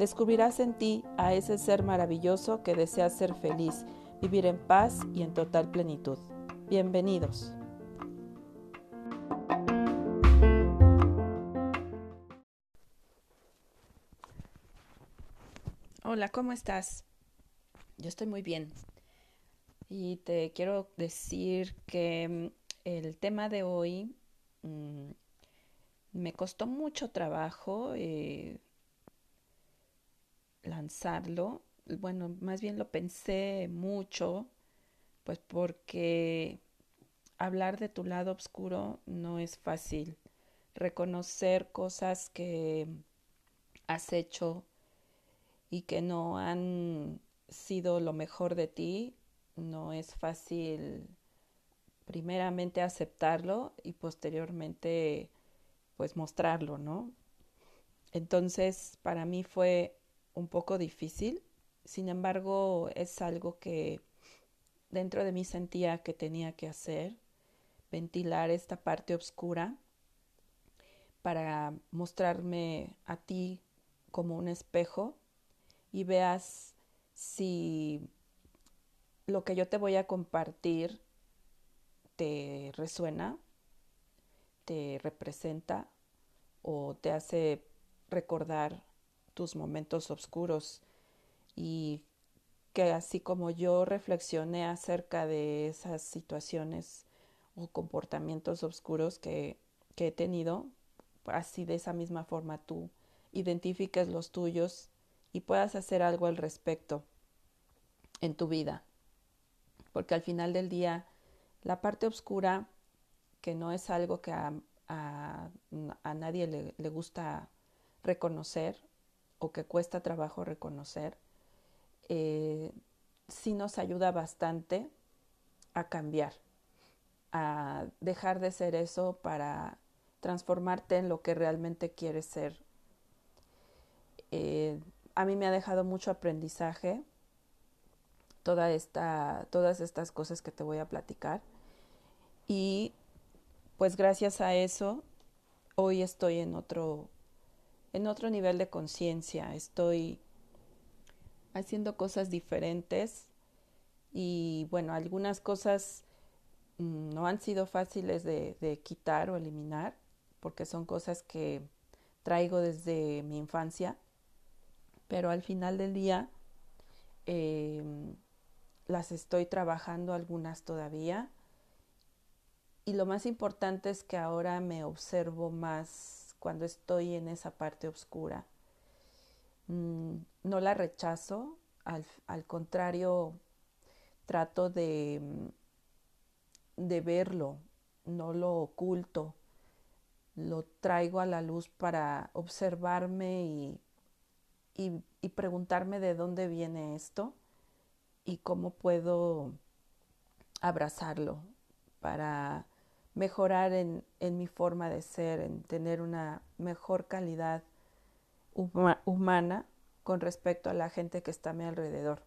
Descubrirás en ti a ese ser maravilloso que desea ser feliz, vivir en paz y en total plenitud. Bienvenidos. Hola, ¿cómo estás? Yo estoy muy bien. Y te quiero decir que mm, el tema de hoy mm, me costó mucho trabajo eh, lanzarlo. Bueno, más bien lo pensé mucho pues porque hablar de tu lado oscuro no es fácil. Reconocer cosas que has hecho y que no han sido lo mejor de ti, no es fácil primeramente aceptarlo y posteriormente pues mostrarlo, ¿no? Entonces para mí fue un poco difícil, sin embargo es algo que dentro de mí sentía que tenía que hacer, ventilar esta parte oscura para mostrarme a ti como un espejo y veas si lo que yo te voy a compartir te resuena, te representa o te hace recordar tus momentos oscuros y que así como yo reflexioné acerca de esas situaciones o comportamientos oscuros que, que he tenido, así de esa misma forma tú identifiques los tuyos y puedas hacer algo al respecto en tu vida. Porque al final del día, la parte oscura, que no es algo que a, a, a nadie le, le gusta reconocer o que cuesta trabajo reconocer, eh, sí nos ayuda bastante a cambiar, a dejar de ser eso para transformarte en lo que realmente quieres ser. Eh, a mí me ha dejado mucho aprendizaje toda esta, todas estas cosas que te voy a platicar. Y pues gracias a eso, hoy estoy en otro, en otro nivel de conciencia. Estoy haciendo cosas diferentes y bueno, algunas cosas mm, no han sido fáciles de, quitar o eliminar porque son cosas que traigo desde mi infancia, pero al final del día em, las estoy trabajando algunas todavía y lo más importante es que ahora me observo más cuando estoy en esa parte oscura. Mm, no la rechazo, al, al contrario, trato de, mm, de verlo, no lo oculto, lo traigo a la luz para observarme y, y, y, preguntarme de dónde viene esto y cómo puedo abrazarlo para mejorar en, en mi forma de ser, en tener una mejor calidad humana con respecto a la gente que está a mi alrededor.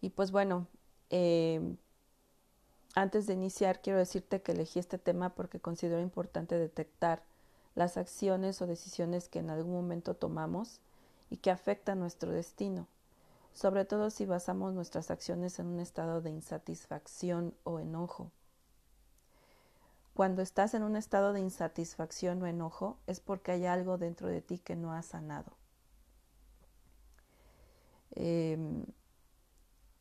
Y pues bueno, em, antes de iniciar quiero decirte que elegí este tema porque considero importante detectar las acciones o decisiones que en algún momento tomamos y que afectan nuestro destino, sobre todo si basamos nuestras acciones en un estado de insatisfacción o enojo. Cuando estás en un estado de insatisfacción o enojo es porque hay algo dentro de ti que no ha sanado. Em,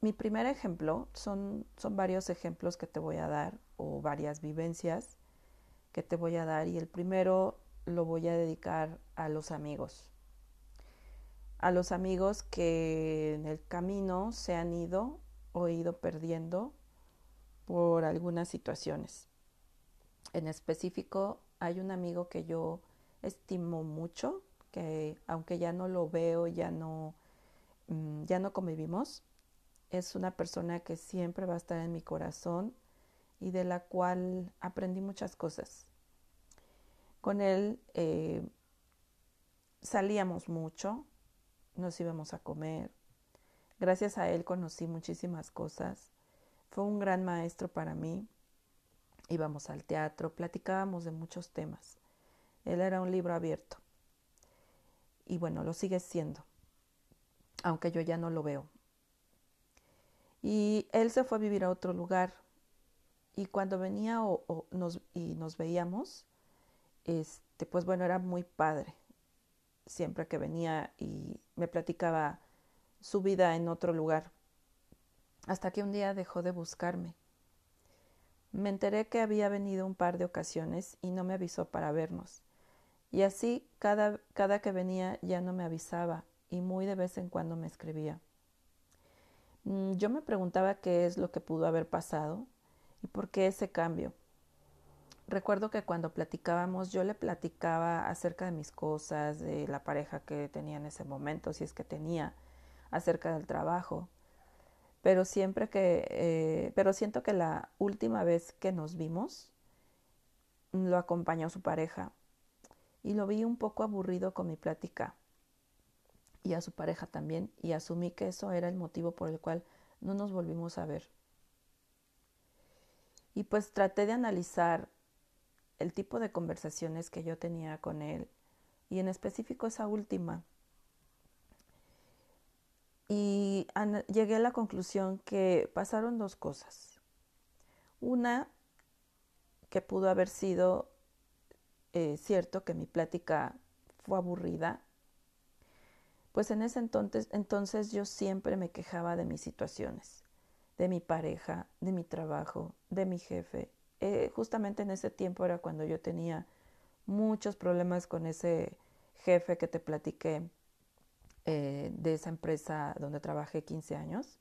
mi primer ejemplo, son, son varios ejemplos que te voy a dar o varias vivencias que te voy a dar y el primero lo voy a dedicar a los amigos. A los amigos que en el camino se han ido o ido perdiendo por algunas situaciones. En específico, hay un amigo que yo estimo mucho, que aunque ya no lo veo, ya no, mm, ya no convivimos, es una persona que siempre va a estar en mi corazón y de la cual aprendí muchas cosas. Con él eh, salíamos mucho, nos íbamos a comer. Gracias a él conocí muchísimas cosas. Fue un gran maestro para mí. Íbamos al teatro, platicábamos de muchos temas. Él era un libro abierto. Y bueno, lo sigue siendo, aunque yo ya no lo veo. Y él se fue a vivir a otro lugar. Y cuando venía o, nos, y nos veíamos, este, pues bueno, era muy padre. Siempre que venía y me platicaba su vida en otro lugar. Hasta que un día dejó de buscarme. Me enteré que había venido un par de ocasiones y no me avisó para vernos. Y así cada, cada que venía ya no me avisaba y muy de vez en cuando me escribía. Mm, yo me preguntaba qué es lo que pudo haber pasado y por qué ese cambio. Recuerdo que cuando platicábamos yo le platicaba acerca de mis cosas, de la pareja que tenía en ese momento, si es que tenía, acerca del trabajo. Pero siempre que, eh, pero siento que la última vez que nos vimos lo acompañó su pareja y lo vi un poco aburrido con mi plática y a su pareja también, y asumí que eso era el motivo por el cual no nos volvimos a ver. Y pues traté de analizar el tipo de conversaciones que yo tenía con él, y en específico esa última. Y llegué a la conclusión que pasaron dos cosas. Una, que pudo haber sido eh, cierto que mi plática fue aburrida pues en ese entonces, entonces yo siempre me quejaba de mis situaciones, de mi pareja, de mi trabajo, de mi jefe. Eh, justamente en ese tiempo era cuando yo tenía muchos problemas con ese jefe que te platiqué eh, de esa empresa donde trabajé 15 años.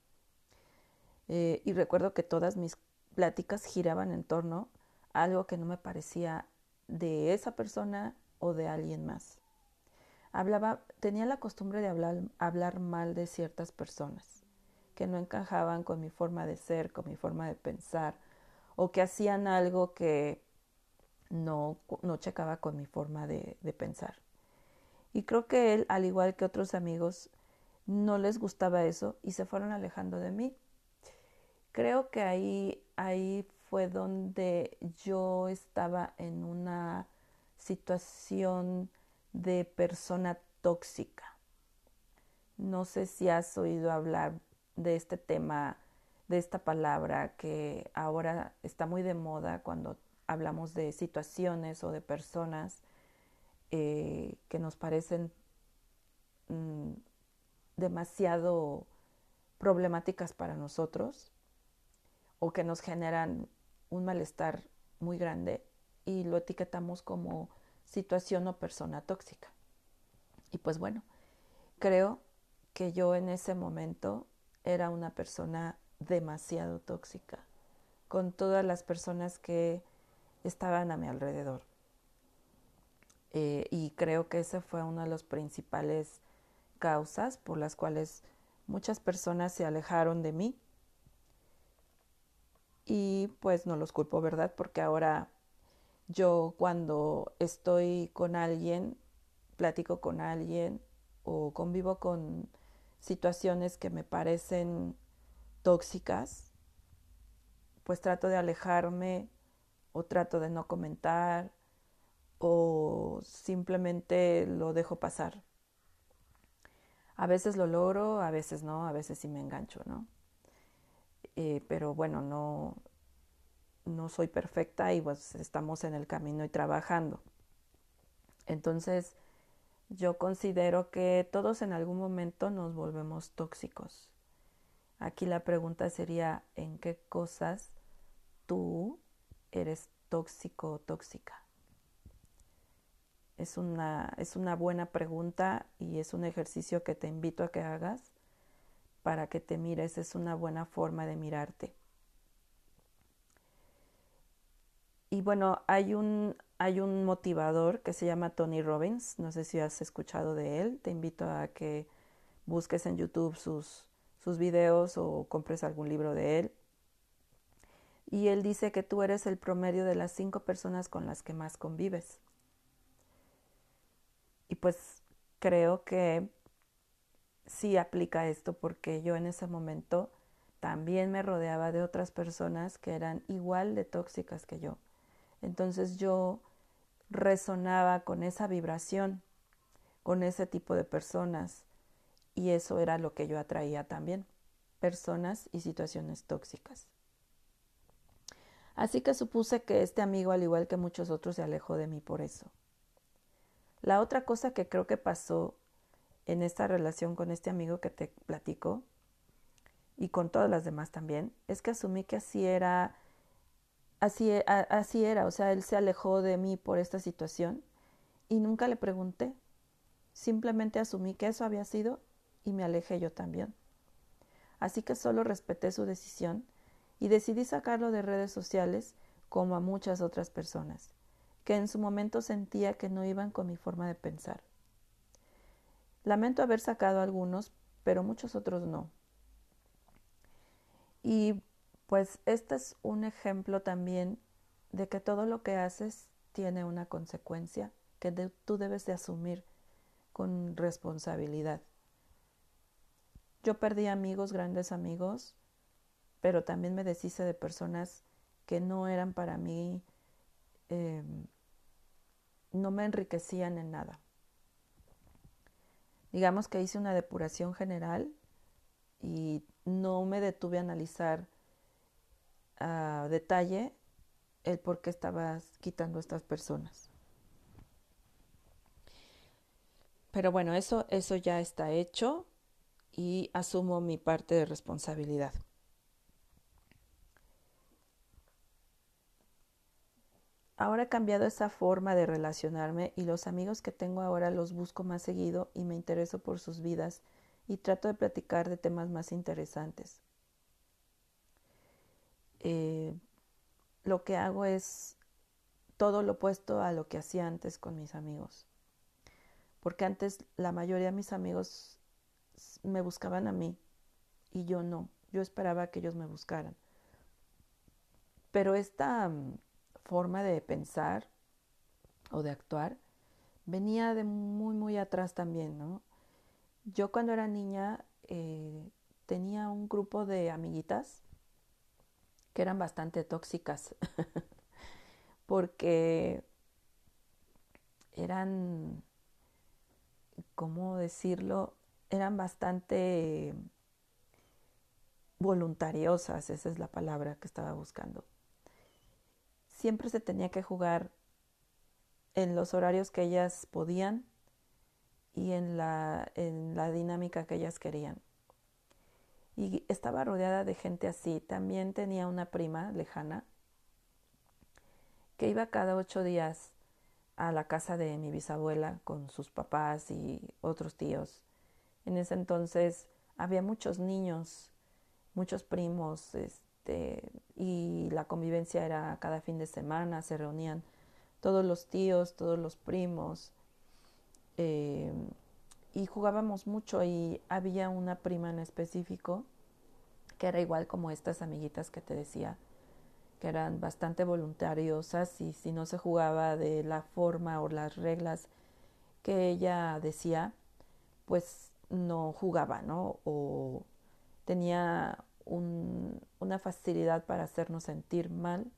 Eh, y recuerdo que todas mis pláticas giraban en torno a algo que no me parecía de esa persona o de alguien más hablaba, tenía la costumbre de hablar, hablar mal de ciertas personas que no encajaban con mi forma de ser, con mi forma de pensar, o que hacían algo que no, no checaba con mi forma de, de pensar. Y creo que él, al igual que otros amigos, no les gustaba eso y se fueron alejando de mí. Creo que ahí, ahí fue donde yo estaba en una situación de persona tóxica. No sé si has oído hablar de este tema, de esta palabra que ahora está muy de moda cuando hablamos de situaciones o de personas eh, que nos parecen mm, demasiado problemáticas para nosotros o que nos generan un malestar muy grande y lo etiquetamos como situación o persona tóxica. Y pues bueno, creo que yo en ese momento era una persona demasiado tóxica con todas las personas que estaban a mi alrededor. Eh, y creo que esa fue una de las principales causas por las cuales muchas personas se alejaron de mí. Y pues no los culpo, ¿verdad? Porque ahora yo cuando estoy con alguien, platico con alguien o convivo con situaciones que me parecen tóxicas, pues trato de alejarme o trato de no comentar o simplemente lo dejo pasar. A veces lo logro, a veces no, a veces sí me engancho, ¿no? Eh, pero bueno, no, no soy perfecta y pues estamos en el camino y trabajando. Entonces, yo considero que todos en algún momento nos volvemos tóxicos. Aquí la pregunta sería, ¿en qué cosas tú eres tóxico o tóxica? Es una, es una buena pregunta y es un ejercicio que te invito a que hagas para que te mires. Es una buena forma de mirarte. Y bueno, hay un, hay un motivador que se llama Tony Robbins. No sé si has escuchado de él. Te invito a que busques en YouTube sus, sus videos o compres algún libro de él. Y él dice que tú eres el promedio de las cinco personas con las que más convives. Y pues creo que sí aplica esto porque yo en ese momento también me rodeaba de otras personas que eran igual de tóxicas que yo. Entonces yo resonaba con esa vibración, con ese tipo de personas y eso era lo que yo atraía también, personas y situaciones tóxicas. Así que supuse que este amigo, al igual que muchos otros, se alejó de mí por eso. La otra cosa que creo que pasó en esta relación con este amigo que te platico, y con todas las demás también, es que asumí que así era, así, así era, o sea, él se alejó de mí por esta situación y nunca le pregunté, simplemente asumí que eso había sido y me alejé yo también. Así que solo respeté su decisión y decidí sacarlo de redes sociales como a muchas otras personas, que en su momento sentía que no iban con mi forma de pensar. Lamento haber sacado algunos, pero muchos otros no. Y pues este es un ejemplo también de que todo lo que haces tiene una consecuencia que tú debes de asumir con responsabilidad. Yo perdí amigos, grandes amigos, pero también me deshice de personas que no eran para mí, em, no me enriquecían en nada. Digamos que hice una depuración general y no me detuve a analizar a detalle el por qué estabas quitando a estas personas. Pero bueno, eso, eso ya está hecho y asumo mi parte de responsabilidad. Ahora he cambiado esa forma de relacionarme y los amigos que tengo ahora los busco más seguido y me intereso por sus vidas y trato de platicar de temas más interesantes. Eh, lo que hago es todo lo opuesto a lo que hacía antes con mis amigos. Porque antes la mayoría de mis amigos me buscaban a mí y yo no. Yo esperaba que ellos me buscaran. Pero esta mm, forma de pensar o de actuar venía de muy, muy atrás también, ¿no? Yo cuando era niña eh, tenía un grupo de amiguitas que eran bastante tóxicas porque eran, ¿cómo decirlo? eran bastante voluntariosas, esa es la palabra que estaba buscando. Siempre se tenía que jugar en los horarios que ellas podían y en la, en la dinámica que ellas querían. Y estaba rodeada de gente así. También tenía una prima lejana que iba cada ocho días a la casa de mi bisabuela con sus papás y otros tíos en ese entonces había muchos niños, muchos primos, este, y la convivencia era cada fin de semana, se reunían todos los tíos, todos los primos, eh, y jugábamos mucho y había una prima en específico que era igual como estas amiguitas que te decía, que eran bastante voluntariosas y si no se jugaba de la forma o las reglas que ella decía, pues no jugaba, ¿no? O tenía una facilidad para hacernos sentir mal,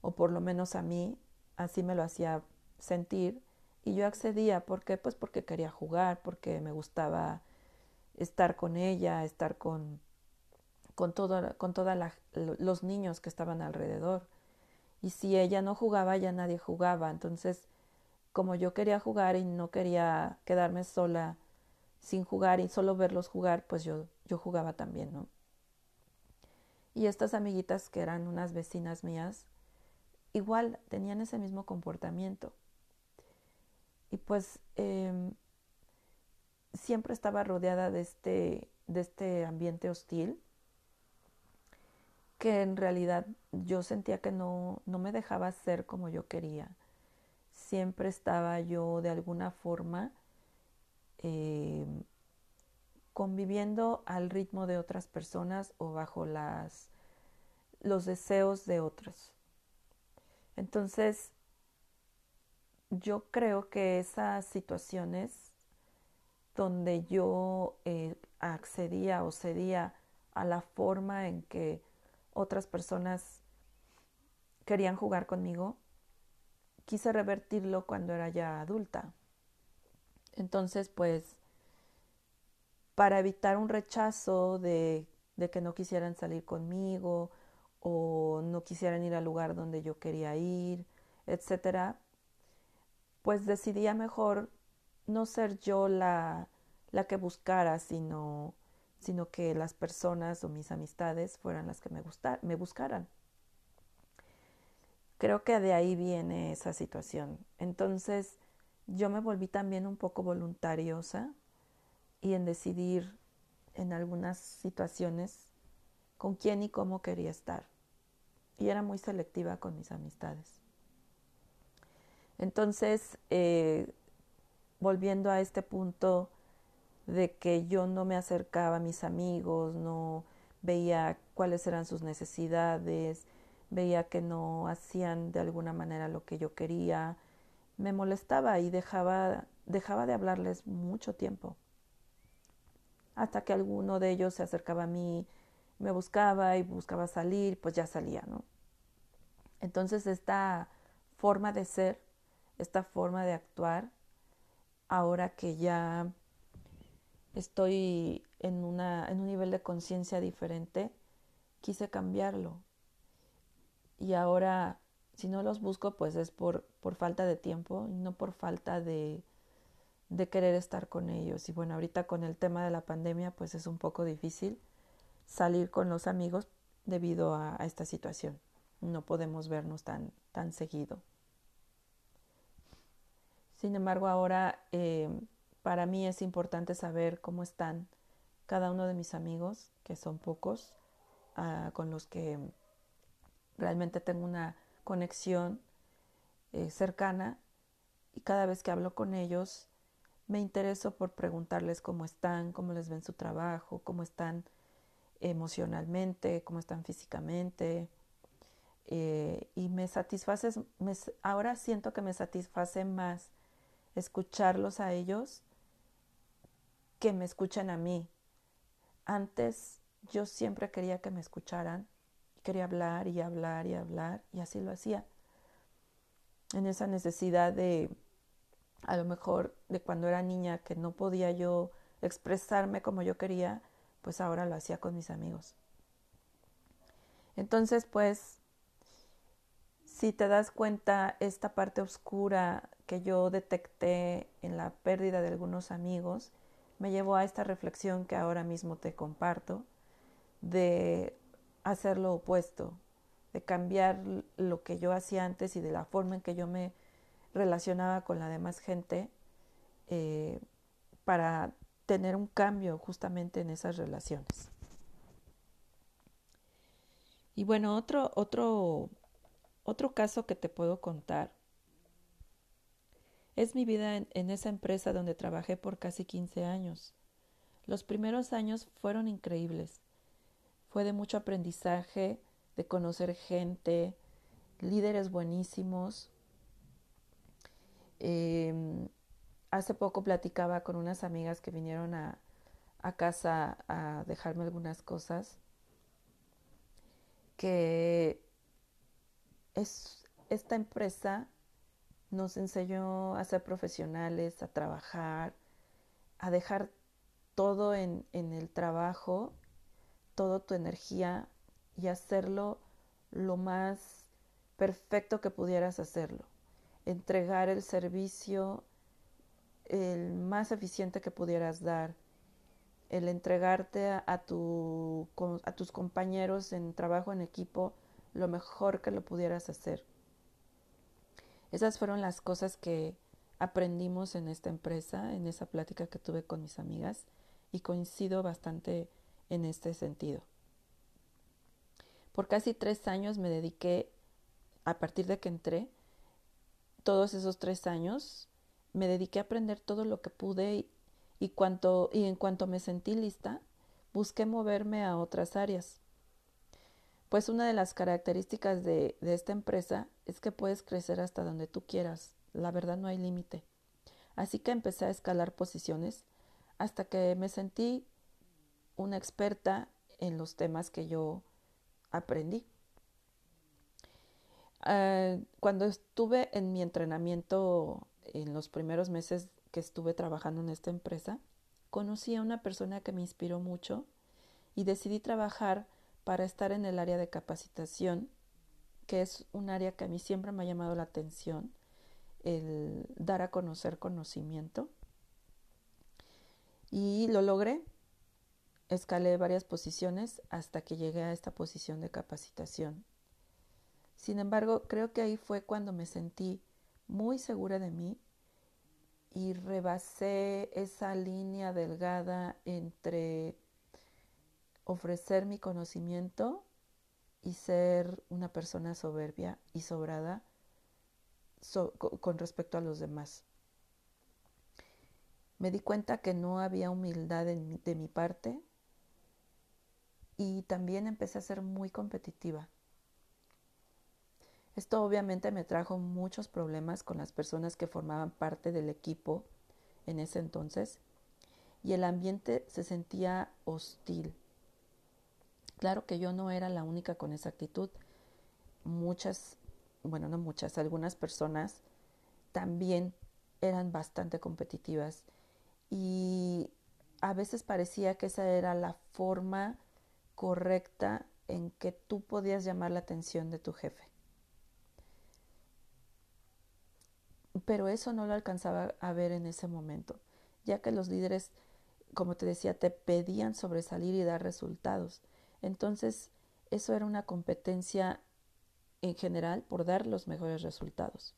o por lo menos a mí así me lo hacía sentir, y yo accedía, ¿por qué? Pues porque quería jugar, porque me gustaba estar con ella, estar con, con, todo, con todos los niños que estaban alrededor. Y si ella no jugaba, ya nadie jugaba. Entonces, como yo quería jugar y no quería quedarme sola sin jugar y solo verlos jugar, pues yo, yo jugaba también, ¿no? Y estas amiguitas que eran unas vecinas mías, igual tenían ese mismo comportamiento. Y pues eh, siempre estaba rodeada de este, de este ambiente hostil que en realidad yo sentía que no, no me dejaba ser como yo quería. Siempre estaba yo de alguna forma eh, conviviendo al ritmo de otras personas o bajo las, los deseos de otros. Entonces, yo creo que esas situaciones donde yo eh, accedía o cedía a la forma en que otras personas querían jugar conmigo, quise revertirlo cuando era ya adulta. Entonces, pues, para evitar un rechazo de, que no quisieran salir conmigo o no quisieran ir al lugar donde yo quería ir, etcétera, pues decidía mejor no ser yo la, que buscara, sino sino que las personas o mis amistades fueran las que me, me buscaran. Creo que de ahí viene esa situación. Entonces yo me volví también un poco voluntariosa y en decidir en algunas situaciones con quién y cómo quería estar. Y era muy selectiva con mis amistades. Entonces, eh, volviendo a este punto de que yo no me acercaba a mis amigos, no veía cuáles eran sus necesidades, veía que no hacían de alguna manera lo que yo quería, me molestaba y dejaba, dejaba de hablarles mucho tiempo. Hasta que alguno de ellos se acercaba a mí, me buscaba y buscaba salir, pues ya salía, ¿no? Entonces esta forma de ser, esta forma de actuar, ahora que ya estoy en, una, en un nivel de conciencia diferente, quise cambiarlo. Y ahora, si no los busco, pues es por, por falta de tiempo no por falta de, de querer estar con ellos. Y bueno, ahorita con el tema de la pandemia, pues es un poco difícil salir con los amigos debido a, esta situación. No podemos vernos tan, tan seguido. Sin embargo, ahora eh, para mí es importante saber cómo están cada uno de mis amigos, que son pocos, uh, con los que realmente tengo una conexión eh, cercana y cada vez que hablo con ellos me intereso por preguntarles cómo están, cómo les ven su trabajo, cómo están emocionalmente, cómo están físicamente. Eh, y me satisface, ahora siento que me satisface más escucharlos a ellos que me escuchen a mí. Antes yo siempre quería que me escucharan, quería hablar y hablar y hablar y así lo hacía. En esa necesidad de, a lo mejor, de cuando era niña que no podía yo expresarme como yo quería, pues ahora lo hacía con mis amigos. Entonces, pues, si te das cuenta, esta parte oscura que yo detecté en la pérdida de algunos amigos, me llevó a esta reflexión que ahora mismo te comparto, de hacer lo opuesto, de cambiar lo que yo hacía antes y de la forma en que yo me relacionaba con la demás gente eh, para tener un cambio justamente en esas relaciones. Y bueno, otro, otro, otro caso que te puedo contar es mi vida en, esa empresa donde trabajé por casi 15 años. Los primeros años fueron increíbles. Fue de mucho aprendizaje, de conocer gente, líderes buenísimos. Em, hace poco platicaba con unas amigas que vinieron a, casa a dejarme algunas cosas que es esta empresa nos enseñó a ser profesionales, a trabajar, a dejar todo en, en el trabajo, toda tu energía y hacerlo lo más perfecto que pudieras hacerlo. Entregar el servicio el más eficiente que pudieras dar. el entregarte a, tu, a tus compañeros en trabajo en equipo lo mejor que lo pudieras hacer. Esas fueron las cosas que aprendimos en esta empresa, en esa plática que tuve con mis amigas y coincido bastante en este sentido. Por casi tres años me dediqué, a partir de que entré, todos esos tres años, me dediqué a aprender todo lo que pude y, cuanto, y en cuanto me sentí lista, busqué moverme a otras áreas. Pues una de las características de, de esta empresa es que puedes crecer hasta donde tú quieras. La verdad no hay límite. Así que empecé a escalar posiciones hasta que me sentí una experta en los temas que yo aprendí. Ah, cuando estuve en mi entrenamiento en los primeros meses que estuve trabajando en esta empresa, conocí a una persona que me inspiró mucho y decidí trabajar para estar en el área de capacitación, que es un área que a mí siempre me ha llamado la atención, el dar a conocer conocimiento. Y lo logré. Escalé varias posiciones hasta que llegué a esta posición de capacitación. Sin embargo, creo que ahí fue cuando me sentí muy segura de mí y rebasé esa línea delgada entre ofrecer mi conocimiento y ser una persona soberbia y sobrada con respecto a los demás. Me di cuenta que no había humildad de mi parte y también empecé a ser muy competitiva. Esto obviamente me trajo muchos problemas con las personas que formaban parte del equipo en ese entonces y el ambiente se sentía hostil. Claro que yo no era la única con esa actitud. Muchas, bueno, no muchas, algunas personas también eran bastante competitivas y a veces parecía que esa era la forma correcta en que tú podías llamar la atención de tu jefe. Pero eso no lo alcanzaba a ver en ese momento, ya que los líderes, como te decía, te pedían sobresalir y dar resultados. Entonces, eso era una competencia en general por dar los mejores resultados.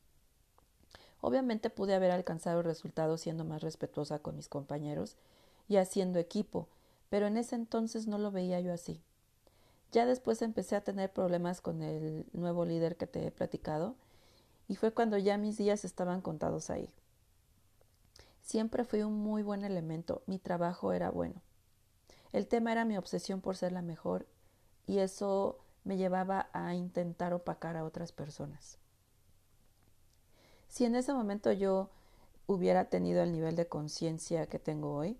Obviamente pude haber alcanzado resultados siendo más respetuosa con mis compañeros y haciendo equipo, pero en ese entonces no lo veía yo así. Ya después empecé a tener problemas con el nuevo líder que te he platicado y fue cuando ya mis días estaban contados ahí. Siempre fui un muy buen elemento, mi trabajo era bueno. El tema era mi obsesión por ser la mejor y eso me llevaba a intentar opacar a otras personas. Si en ese momento yo hubiera tenido el nivel de conciencia que tengo hoy,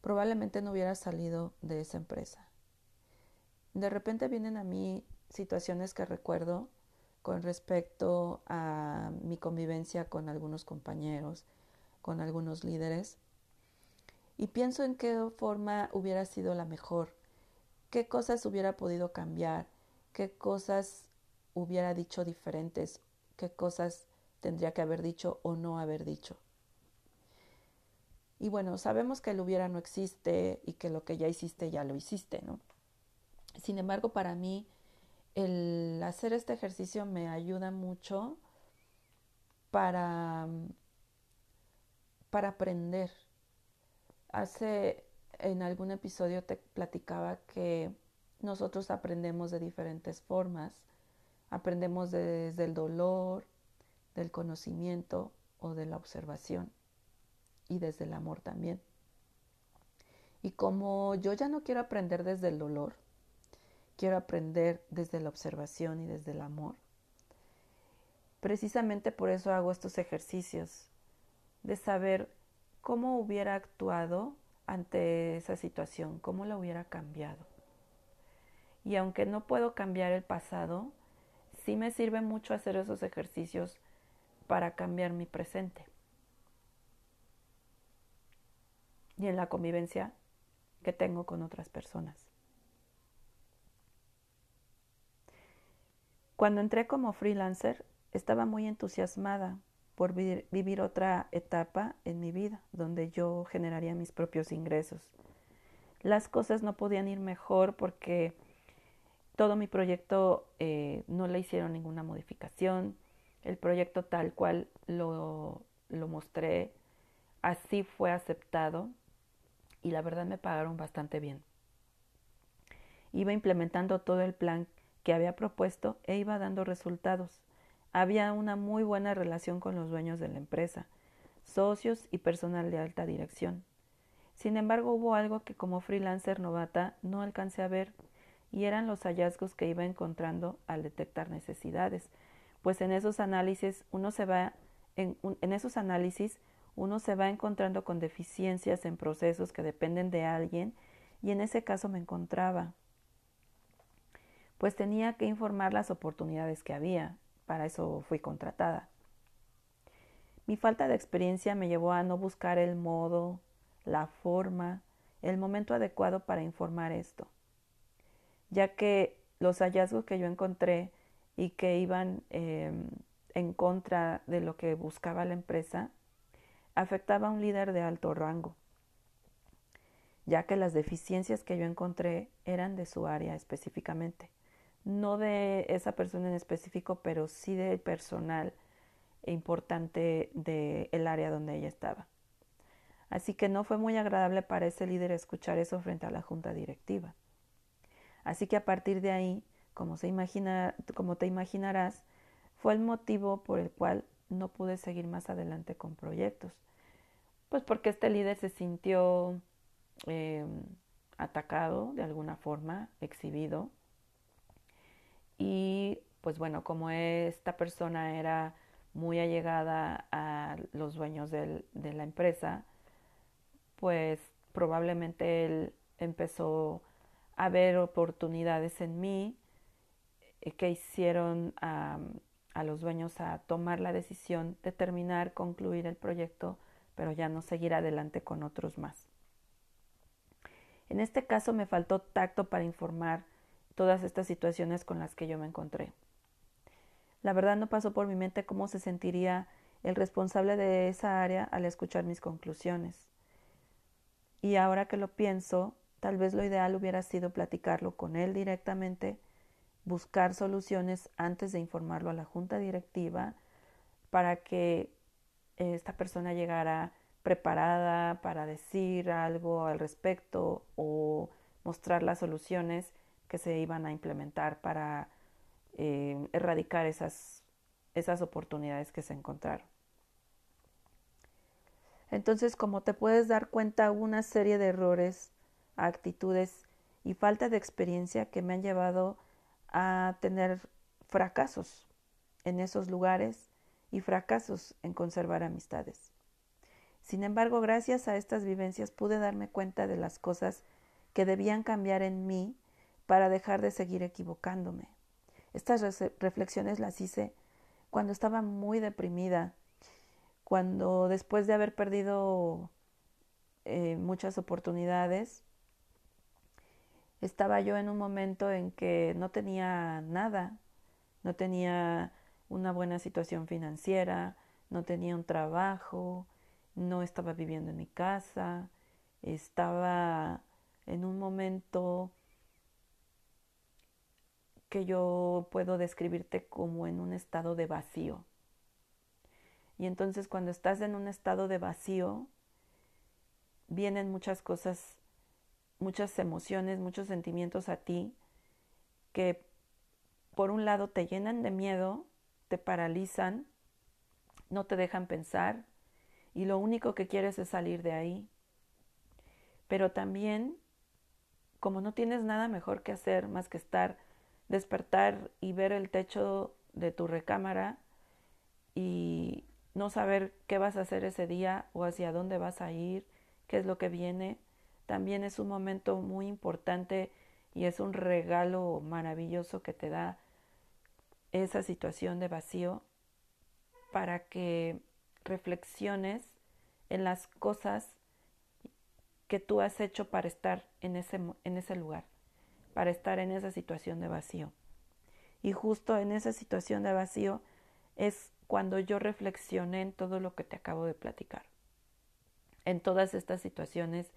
probablemente no hubiera salido de esa empresa. De repente vienen a mí situaciones que recuerdo con respecto a mi convivencia con algunos compañeros, con algunos líderes, y pienso en qué forma hubiera sido la mejor, qué cosas hubiera podido cambiar, qué cosas hubiera dicho diferentes, qué cosas tendría que haber dicho o no haber dicho. Y bueno, sabemos que el hubiera no existe y que lo que ya hiciste ya lo hiciste, ¿no? Sin embargo, para mí el hacer este ejercicio me ayuda mucho para, para aprender. Hace en algún episodio te platicaba que nosotros aprendemos de diferentes formas. Aprendemos desde el dolor, del conocimiento o de la observación y desde el amor también. Y como yo ya no quiero aprender desde el dolor, quiero aprender desde la observación y desde el amor. Precisamente por eso hago estos ejercicios, de saber cómo hubiera actuado ante esa situación, cómo la hubiera cambiado. Y aunque no puedo cambiar el pasado, sí me sirve mucho hacer esos ejercicios para cambiar mi presente. Y en la convivencia que tengo con otras personas. Cuando entré como freelancer, estaba muy entusiasmada por vivir otra etapa en mi vida, donde yo generaría mis propios ingresos. las cosas no podían ir mejor porque todo mi proyecto eh, no le hicieron ninguna modificación. El proyecto tal cual lo, lo mostré, así fue aceptado y la verdad me pagaron bastante bien. Iba implementando todo el plan que había propuesto e iba dando resultados. Había una muy buena relación con los dueños de la empresa, socios y personal de alta dirección. Sin embargo, hubo algo que como freelancer novata no alcancé a ver y eran los hallazgos que iba encontrando al detectar necesidades, pues en esos análisis uno se va en, en esos análisis uno se va encontrando con deficiencias en procesos que dependen de alguien y en ese caso me encontraba pues tenía que informar las oportunidades que había. Para eso fui contratada. Mi falta de experiencia me llevó a no buscar el modo, la forma, el momento adecuado para informar esto, ya que los hallazgos que yo encontré y que iban em, en contra de lo que buscaba la empresa afectaba a un líder de alto rango, ya que las deficiencias que yo encontré eran de su área específicamente no de esa persona en específico, pero sí del personal importante del área donde ella estaba. Así que no fue muy agradable para ese líder escuchar eso frente a la junta directiva. Así que a partir de ahí, como, se imagina, como te imaginarás, fue el motivo por el cual no pude seguir más adelante con proyectos. Pues porque este líder se sintió eh, atacado de alguna forma, exhibido, y pues bueno, como esta persona era muy allegada a los dueños de la empresa, pues probablemente él empezó a ver oportunidades en mí eh, que hicieron a, a los dueños a tomar la decisión de terminar, concluir el proyecto, pero ya no seguir adelante con otros más. En este caso me faltó tacto para informar todas estas situaciones con las que yo me encontré. La verdad no pasó por mi mente cómo se sentiría el responsable de esa área al escuchar mis conclusiones. Y ahora que lo pienso, tal vez lo ideal hubiera sido platicarlo con él directamente, buscar soluciones antes de informarlo a la junta directiva para que esta persona llegara preparada para decir algo al respecto o mostrar las soluciones que se iban a implementar para eh, erradicar esas, esas oportunidades que se encontraron. Entonces, como te puedes dar cuenta, una serie de errores, actitudes y falta de experiencia que me han llevado a tener fracasos en esos lugares y fracasos en conservar amistades. Sin embargo, gracias a estas vivencias pude darme cuenta de las cosas que debían cambiar en mí para dejar de seguir equivocándome. Estas reflexiones las hice cuando estaba muy deprimida, cuando después de haber perdido eh, muchas oportunidades, estaba yo en un momento en que no tenía nada, no tenía una buena situación financiera, no tenía un trabajo, no estaba viviendo en mi casa, estaba en un momento que yo puedo describirte como en un estado de vacío. Y entonces cuando estás en un estado de vacío, vienen muchas cosas, muchas emociones, muchos sentimientos a ti que por un lado te llenan de miedo, te paralizan, no te dejan pensar y lo único que quieres es salir de ahí. Pero también, como no tienes nada mejor que hacer más que estar despertar y ver el techo de tu recámara y no saber qué vas a hacer ese día o hacia dónde vas a ir, qué es lo que viene, también es un momento muy importante y es un regalo maravilloso que te da esa situación de vacío para que reflexiones en las cosas que tú has hecho para estar en ese, en ese lugar para estar en esa situación de vacío. Y justo en esa situación de vacío es cuando yo reflexioné en todo lo que te acabo de platicar. En todas estas situaciones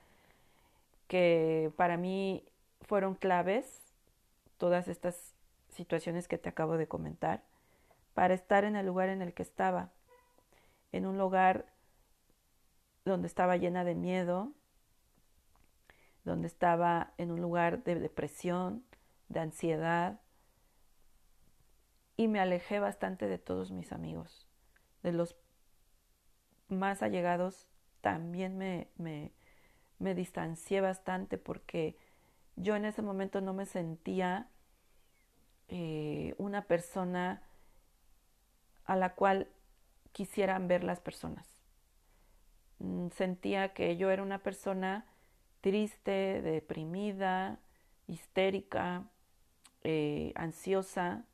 que para mí fueron claves todas estas situaciones que te acabo de comentar para estar en el lugar en el que estaba, en un lugar donde estaba llena de miedo, donde estaba en un lugar de depresión, de ansiedad, y me alejé bastante de todos mis amigos, de los más allegados también me, me, distancié bastante porque yo en ese momento no me sentía eh, una persona a la cual quisieran ver las personas. Mm, sentía que yo era una persona triste, deprimida, histérica, eh, ansiosa,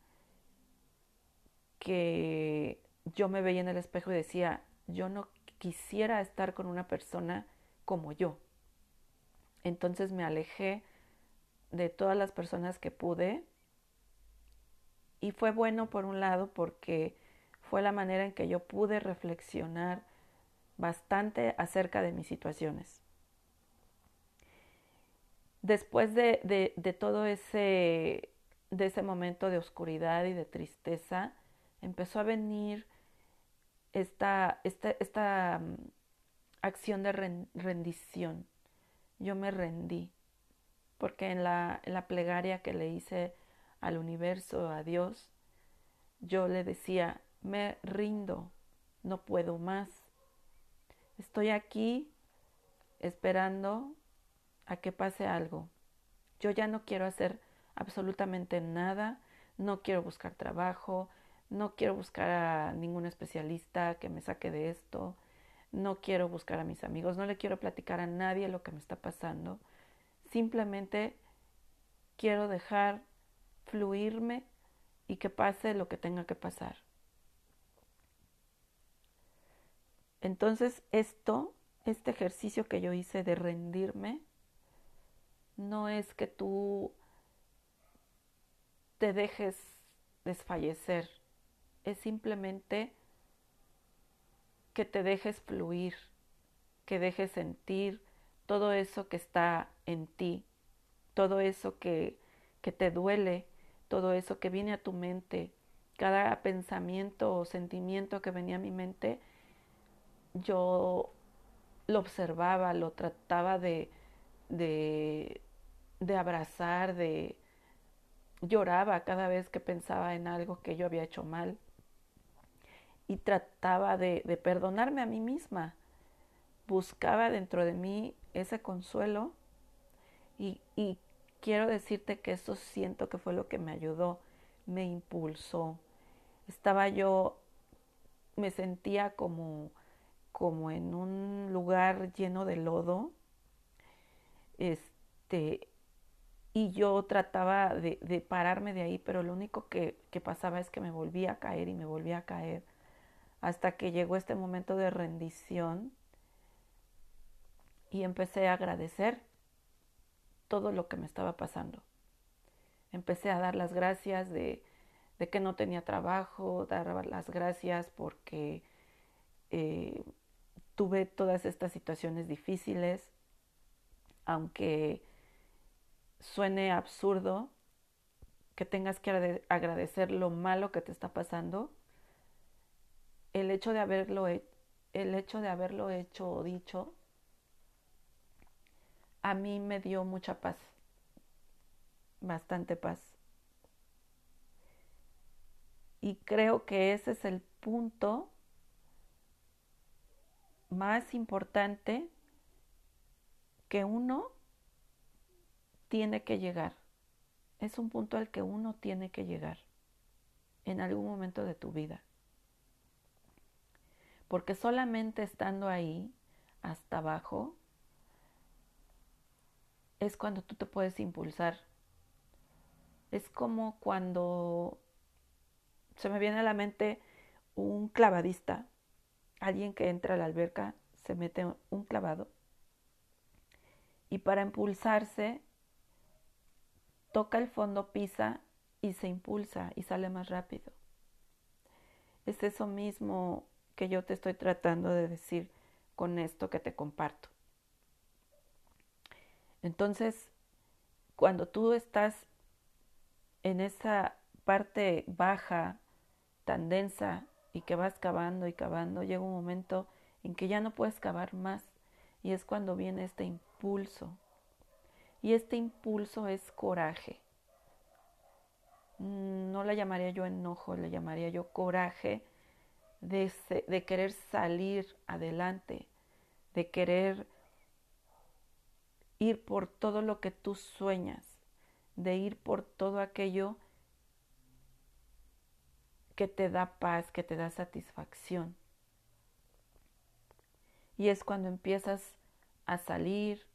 que yo me veía en el espejo y decía, yo no quisiera estar con una persona como yo. Entonces me alejé de todas las personas que pude y fue bueno por un lado porque fue la manera en que yo pude reflexionar bastante acerca de mis situaciones. Después de, todo ese, momento de oscuridad y de tristeza, empezó a venir esta, mm, acción de rendición. Yo me rendí, porque en la plegaria que le hice al universo, a Dios, yo le decía, me rindo, no puedo más. Estoy aquí esperando a que pase algo. Yo ya no quiero hacer absolutamente nada, no quiero buscar trabajo, no quiero buscar a ningún especialista que me saque de esto, no quiero buscar a mis amigos, no le quiero platicar a nadie lo que me está pasando, simplemente quiero dejar fluirme y que pase lo que tenga que pasar. Entonces esto, este ejercicio que yo hice de rendirme, no es que tú te dejes desfallecer, es simplemente que te dejes fluir, que dejes sentir todo eso que está en ti, todo eso que, que te duele, todo eso que viene a tu mente, cada pensamiento o sentimiento que venía a mi mente, yo lo observaba, lo trataba de, de, de abrazar, de lloraba cada vez que pensaba en algo que yo había hecho mal y trataba de, perdonarme a mí misma. Buscaba dentro de mí ese consuelo y, y quiero decirte que eso siento que fue lo que me ayudó, me impulsó. Estaba yo, me sentía como, como en un lugar lleno de lodo, este, y yo trataba de, de pararme de ahí, pero lo único que, que pasaba es que me volvía a caer y me volvía a caer hasta que llegó este momento de rendición y empecé a agradecer todo lo que me estaba pasando. Empecé a dar las gracias de, que no tenía trabajo, dar las gracias porque eh, tuve todas estas situaciones difíciles, aunque suene absurdo que tengas que agradecer lo malo que te está pasando, el hecho de haberlo, el hecho de haberlo hecho o dicho, a mí me dio mucha paz, bastante paz. Y creo que ese es el punto más importante que uno tiene que llegar. Es un punto al que uno tiene que llegar en algún momento de tu vida porque solamente estando ahí, hasta abajo, es cuando tú te puedes impulsar. Es como cuando se me viene a la mente un clavadista, alguien que entra a la alberca, se mete un clavado y para impulsarse toca el fondo, pisa y se impulsa y sale más rápido. Es eso mismo que yo te estoy tratando de decir con esto que te comparto. Entonces, cuando tú estás en esa parte baja, tan densa, y que vas cavando y cavando, llega un momento en que ya no puedes cavar más y es cuando viene este impulso. Y este impulso es coraje. No la llamaría yo enojo, le llamaría yo coraje de, de querer salir adelante, de querer ir por todo lo que tú sueñas, de ir por todo aquello que te da paz, que te da satisfacción. Y es cuando empiezas a salir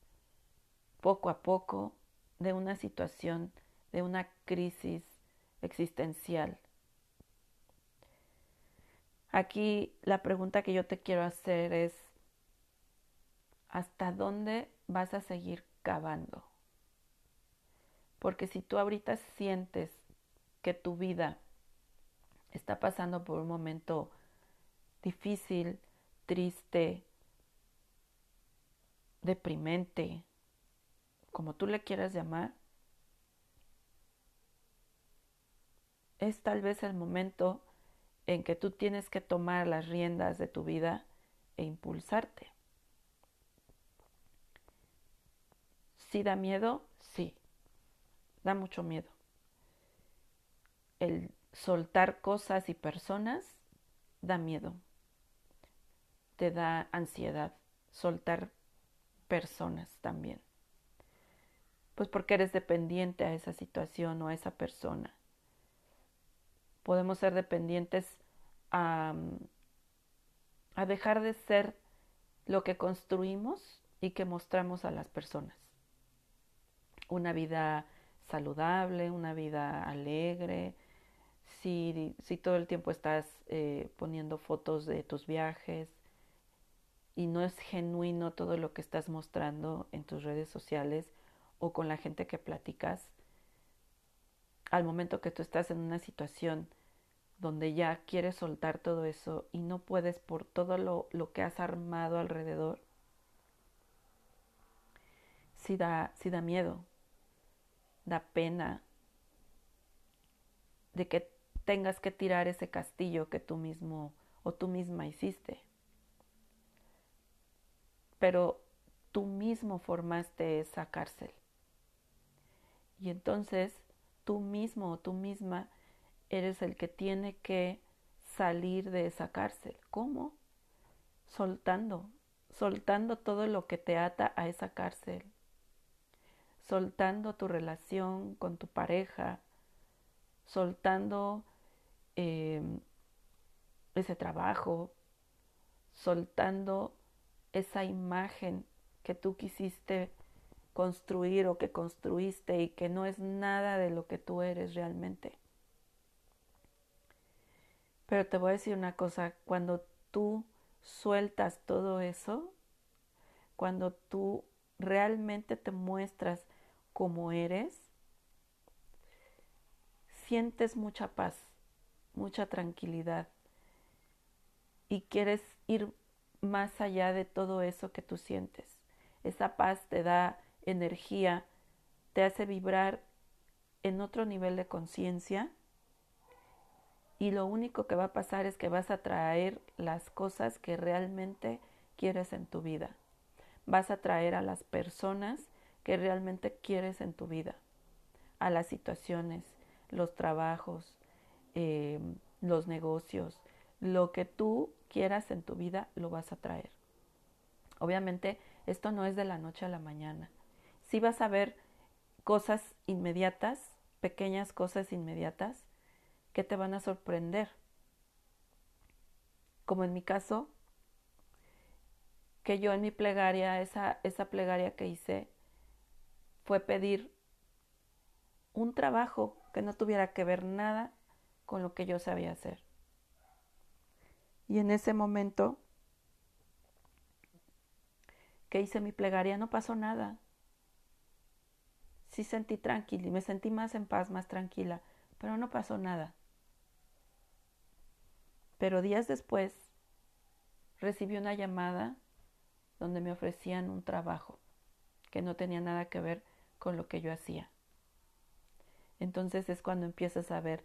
poco a poco de una situación, de una crisis existencial. Aquí la pregunta que yo te quiero hacer es, ¿hasta dónde vas a seguir cavando? Porque si tú ahorita sientes que tu vida está pasando por un momento difícil, triste, deprimente, como tú le quieras llamar, es tal vez el momento en que tú tienes que tomar las riendas de tu vida e impulsarte. ¿Sí da miedo? Sí, da mucho miedo. El soltar cosas y personas da miedo, te da ansiedad, soltar personas también. Pues porque eres dependiente a esa situación o a esa persona. Podemos ser dependientes a, dejar de ser lo que construimos y que mostramos a las personas. Una vida saludable, una vida alegre, si, si todo el tiempo estás eh, poniendo fotos de tus viajes y no es genuino todo lo que estás mostrando en tus redes sociales o con la gente que platicas, al momento que tú estás en una situación donde ya quieres soltar todo eso y no puedes por todo lo, lo que has armado alrededor, si da, sí da miedo, da pena de que tengas que tirar ese castillo que tú mismo o tú misma hiciste. Pero tú mismo formaste esa cárcel. Y entonces tú mismo o tú misma eres el que tiene que salir de esa cárcel. ¿Cómo? Soltando, soltando todo lo que te ata a esa cárcel, soltando tu relación con tu pareja, soltando Em, ese trabajo, soltando esa imagen que tú quisiste construir o que construiste y que no es nada de lo que tú eres realmente. Pero te voy a decir una cosa, cuando tú sueltas todo eso, cuando tú realmente te muestras como eres, sientes mucha paz mucha tranquilidad y quieres ir más allá de todo eso que tú sientes. Esa paz te da energía, te hace vibrar en otro nivel de conciencia y lo único que va a pasar es que vas a traer las cosas que realmente quieres en tu vida. Vas a traer a las personas que realmente quieres en tu vida, a las situaciones, los trabajos, eh, los negocios, lo que tú quieras en tu vida, lo vas a traer. Obviamente, esto no es de la noche a la mañana. Si vas a ver cosas inmediatas, pequeñas cosas inmediatas, que te van a sorprender. Como en mi caso, que yo en mi plegaria, esa, esa plegaria que hice, fue pedir un trabajo que no tuviera que ver nada con lo que yo sabía hacer. Y en ese momento que hice mi plegaria no pasó nada. Sí sentí tranquila y me sentí más en paz, más tranquila, pero no pasó nada. Pero días después recibí una llamada donde me ofrecían un trabajo que no tenía nada que ver con lo que yo hacía. Entonces es cuando empiezas a ver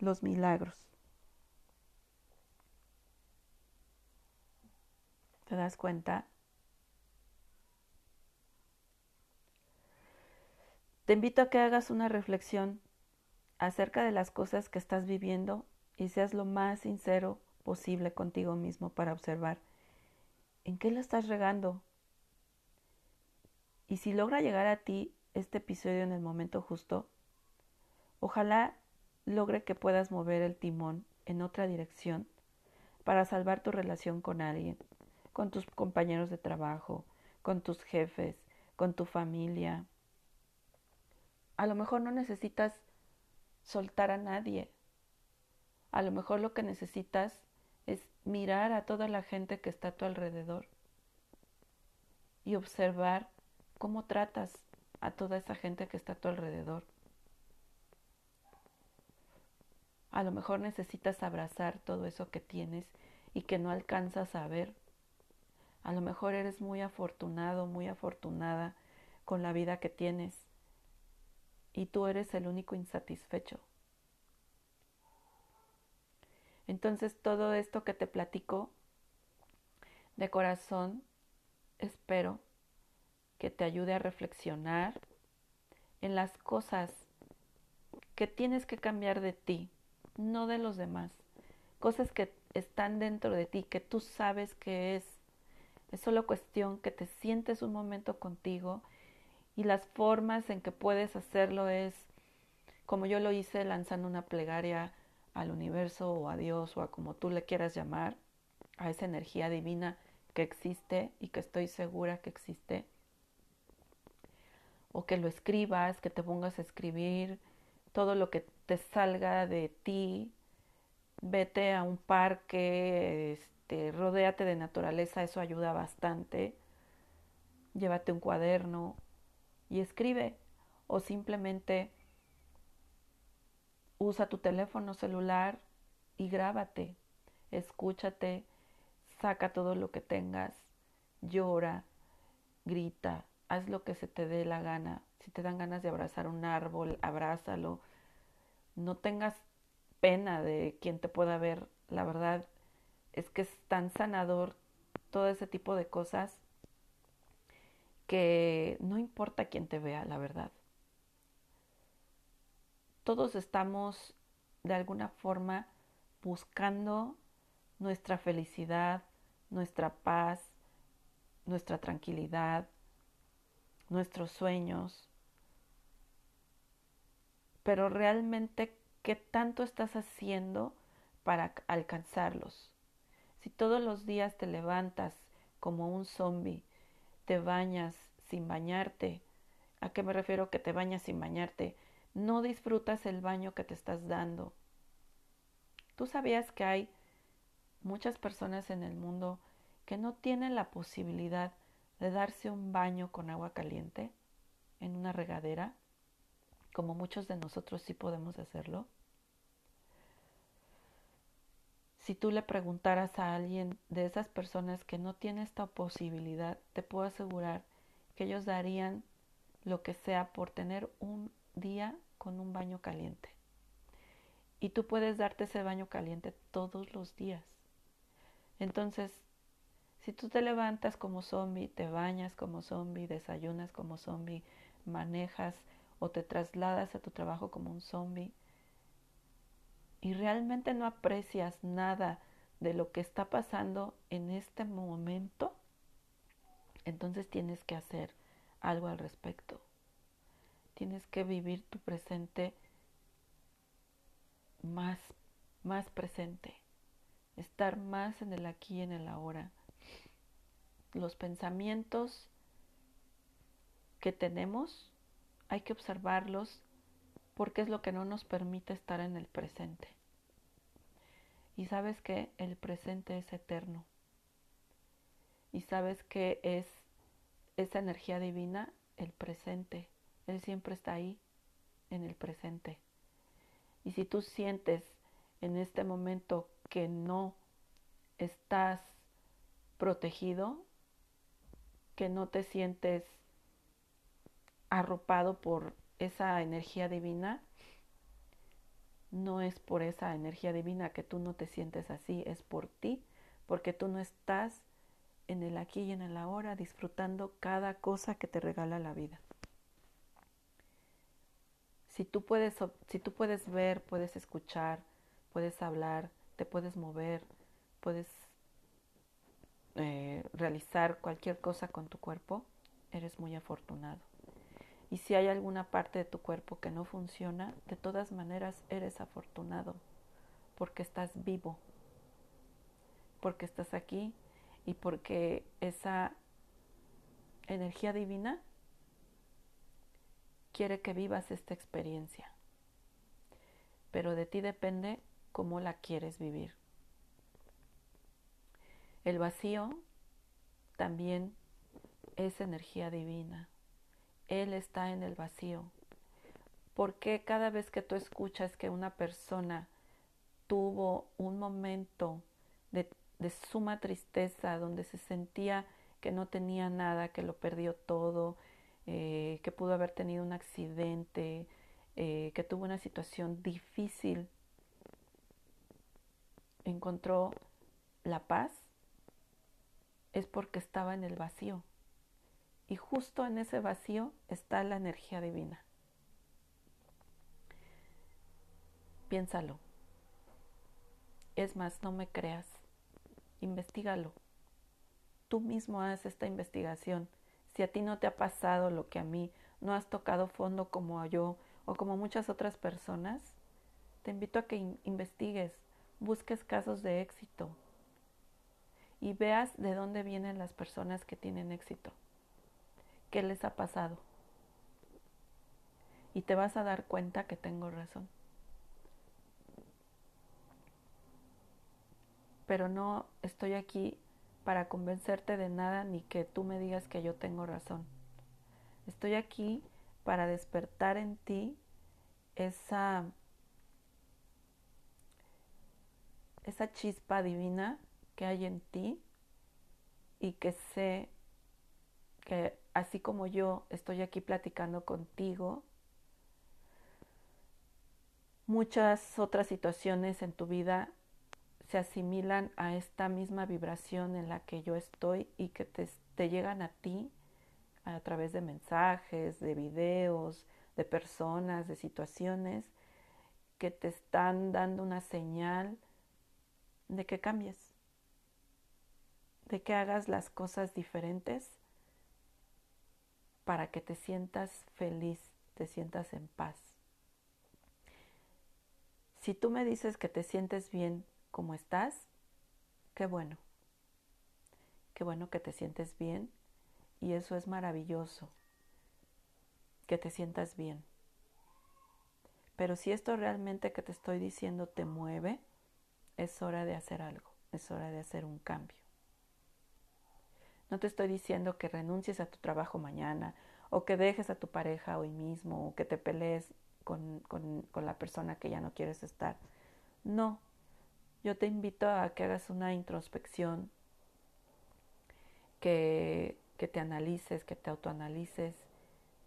los milagros. ¿Te das cuenta? Te invito a que hagas una reflexión acerca de las cosas que estás viviendo y seas lo más sincero posible contigo mismo para observar en qué lo estás regando. Y si logra llegar a ti este episodio en el momento justo, ojalá logre que puedas mover el timón en otra dirección para salvar tu relación con alguien, con tus compañeros de trabajo, con tus jefes, con tu familia. A lo mejor no necesitas soltar a nadie. A lo mejor lo que necesitas es mirar a toda la gente que está a tu alrededor y observar cómo tratas a toda esa gente que está a tu alrededor. A lo mejor necesitas abrazar todo eso que tienes y que no alcanzas a ver. A lo mejor eres muy afortunado, muy afortunada con la vida que tienes y tú eres el único insatisfecho. Entonces todo esto que te platico de corazón, espero que te ayude a reflexionar en las cosas que tienes que cambiar de ti, no de los demás. Cosas que están dentro de ti, que tú sabes que es. Es solo cuestión que te sientes un momento contigo y las formas en que puedes hacerlo es como yo lo hice lanzando una plegaria al universo o a Dios o a como tú le quieras llamar, a esa energía divina que existe y que estoy segura que existe. O que lo escribas, que te pongas a escribir todo lo que te salga de ti. Vete a un parque, este, rodéate de naturaleza, eso ayuda bastante. Llévate un cuaderno y escribe. O simplemente Usa tu teléfono celular y grábate, escúchate, saca todo lo que tengas, llora, grita, haz lo que se te dé la gana. Si te dan ganas de abrazar un árbol, abrázalo. No tengas pena de quien te pueda ver. La verdad es que es tan sanador todo ese tipo de cosas que no importa quién te vea, la verdad todos estamos de alguna forma buscando nuestra felicidad, nuestra paz, nuestra tranquilidad, nuestros sueños. Pero realmente, ¿qué tanto estás haciendo para alcanzarlos? Si todos los días te levantas como un zombie, te bañas sin bañarte, ¿a qué me refiero que te bañas sin bañarte? no disfrutas el baño que te estás dando. ¿Tú sabías que hay muchas personas en el mundo que no tienen la posibilidad de darse un baño con agua caliente en una regadera, como muchos de nosotros sí podemos hacerlo? Si tú le preguntaras a alguien de esas personas que no tiene esta posibilidad, te puedo asegurar que ellos darían lo que sea por tener un día con un baño caliente. Y tú puedes darte ese baño caliente todos los días. Entonces, si tú te levantas como zombie, te bañas como zombie, desayunas como zombie, manejas o te trasladas a tu trabajo como un zombie y realmente no aprecias nada de lo que está pasando en este momento, entonces tienes que hacer algo al respecto. Tienes que vivir tu presente más, más presente, estar más en el aquí y en el ahora. Los pensamientos que tenemos hay que observarlos porque es lo que no nos permite estar en el presente. Y sabes que el presente es eterno. Y sabes que es esa energía divina, el presente. Él siempre está ahí, en el presente. Y si tú sientes en este momento que no estás protegido, que no te sientes arropado por esa energía divina, no es por esa energía divina que tú no te sientes así, es por ti, porque tú no estás en el aquí y en el ahora disfrutando cada cosa que te regala la vida. Si tú puedes, si tú puedes ver, puedes escuchar, puedes hablar, te puedes mover, puedes eh, realizar cualquier cosa con tu cuerpo, eres muy afortunado. Y si hay alguna parte de tu cuerpo que no funciona, de todas maneras eres afortunado, porque estás vivo, porque estás aquí y porque esa energía divina quiere que vivas esta experiencia. Pero de ti depende cómo la quieres vivir. El vacío también es energía divina. Él está en el vacío. Porque cada vez que tú escuchas que una persona tuvo un momento de, de, suma tristeza, donde se sentía que no tenía nada, que lo perdió todo, eh, que pudo haber tenido un accidente, eh, que tuvo una situación difícil, encontró la paz, es porque estaba en el vacío. Y justo en ese vacío está la energía divina. Piénsalo. Es más, no me creas. Investígalo. Tú mismo haz esta investigación. Si a ti no te ha pasado lo que a mí, no has tocado fondo como yo o como muchas otras personas, te invito a que investigues, busques casos de éxito y veas de dónde vienen las personas que tienen éxito. ¿Qué les ha pasado? Y te vas a dar cuenta que tengo razón. Pero no estoy aquí para convencerte de nada ni que tú me digas que yo tengo razón. Estoy aquí para despertar en ti esa esa chispa divina que hay en ti y que sé que así como yo estoy aquí platicando contigo, muchas otras situaciones en tu vida se asimilan a esta misma vibración en la que yo estoy y que te, llegan a ti a través de mensajes, de videos, de personas, de situaciones que te están dando una señal de que cambies, de que hagas las cosas diferentes para que te sientas feliz, te sientas en paz. Si tú me dices que te sientes bien como estás, qué bueno. Qué bueno que te sientes bien y eso es maravilloso, que te sientas bien. Pero si esto realmente que te estoy diciendo te mueve, es hora de hacer algo, es hora de hacer un cambio. No te estoy diciendo que renuncies a tu trabajo mañana o que dejes a tu pareja hoy mismo o que te pelees con, la persona que ya no quieres estar. No, yo te invito a que hagas una introspección, que, que te analices, que te autoanalices,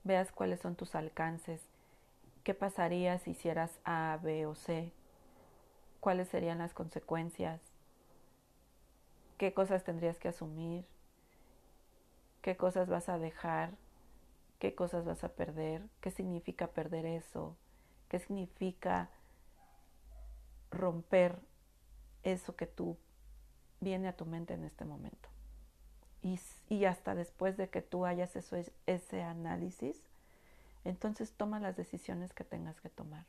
veas cuáles son tus alcances, qué pasaría si hicieras A, B o C, cuáles serían las consecuencias, qué cosas tendrías que asumir, qué cosas vas a dejar, qué cosas vas a perder, qué significa perder eso, qué significa romper eso que tú viene a tu mente en este momento. Y, y hasta después de que tú hayas eso, ese análisis, entonces toma las decisiones que tengas que tomar.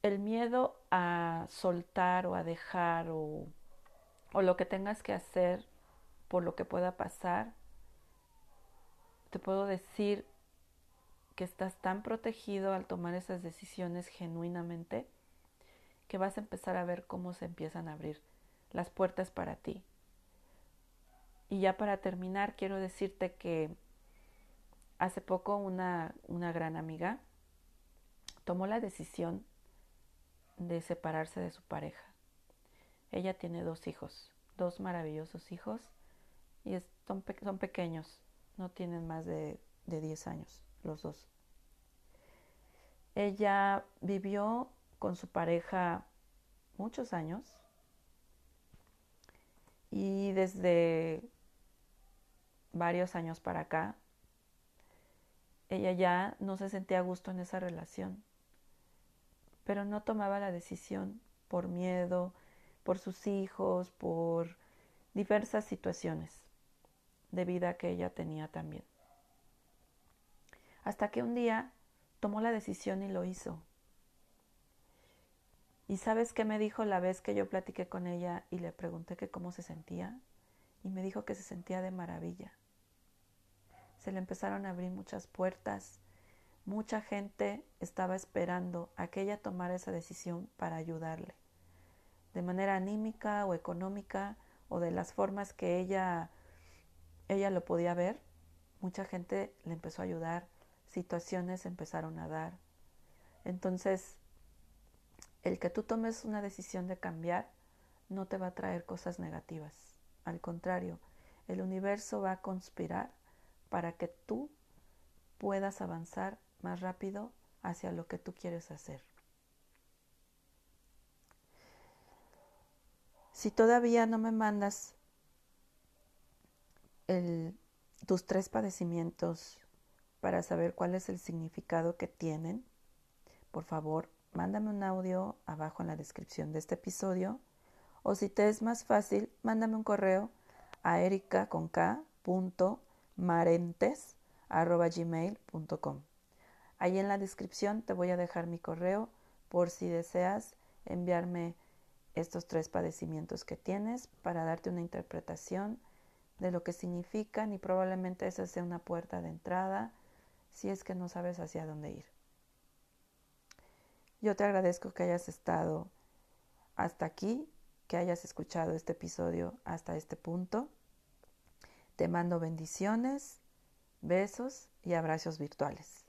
El miedo a soltar o a dejar o o lo que tengas que hacer por lo que pueda pasar, te puedo decir que estás tan protegido al tomar esas decisiones genuinamente que vas a empezar a ver cómo se empiezan a abrir las puertas para ti. Y ya para terminar, quiero decirte que hace poco una, una gran amiga tomó la decisión de separarse de su pareja. Ella tiene dos hijos, dos maravillosos hijos, y son, son pequeños, no tienen más de, de 10 años, los dos. Ella vivió con su pareja muchos años y desde varios años para acá, ella ya no se sentía a gusto en esa relación, pero no tomaba la decisión por miedo, por sus hijos, por diversas situaciones de vida que ella tenía también. Hasta que un día tomó la decisión y lo hizo. ¿Y sabes qué me dijo la vez que yo platiqué con ella y le pregunté que cómo se sentía? Y me dijo que se sentía de maravilla. Se le empezaron a abrir muchas puertas. Mucha gente estaba esperando a que ella tomara esa decisión para ayudarle. De manera anímica o económica o de las formas que ella, ella lo podía ver, mucha gente le empezó a ayudar situaciones empezaron a dar. Entonces, el que tú tomes una decisión de cambiar no te va a traer cosas negativas. Al contrario, el universo va a conspirar para que tú puedas avanzar más rápido hacia lo que tú quieres hacer. Si todavía no me mandas tus tres padecimientos para saber cuál es el significado que tienen, por favor, mándame un audio abajo en la descripción de este episodio o si te es más fácil, mándame un correo a erica.marentes.gmail.com. Ahí en la descripción te voy a dejar mi correo por si deseas enviarme estos tres padecimientos que tienes para darte una interpretación de lo que significan y probablemente esa sea una puerta de entrada si es que no sabes hacia dónde ir. Yo te agradezco que hayas estado hasta aquí, que hayas escuchado este episodio hasta este punto. Te mando bendiciones, besos y abrazos virtuales.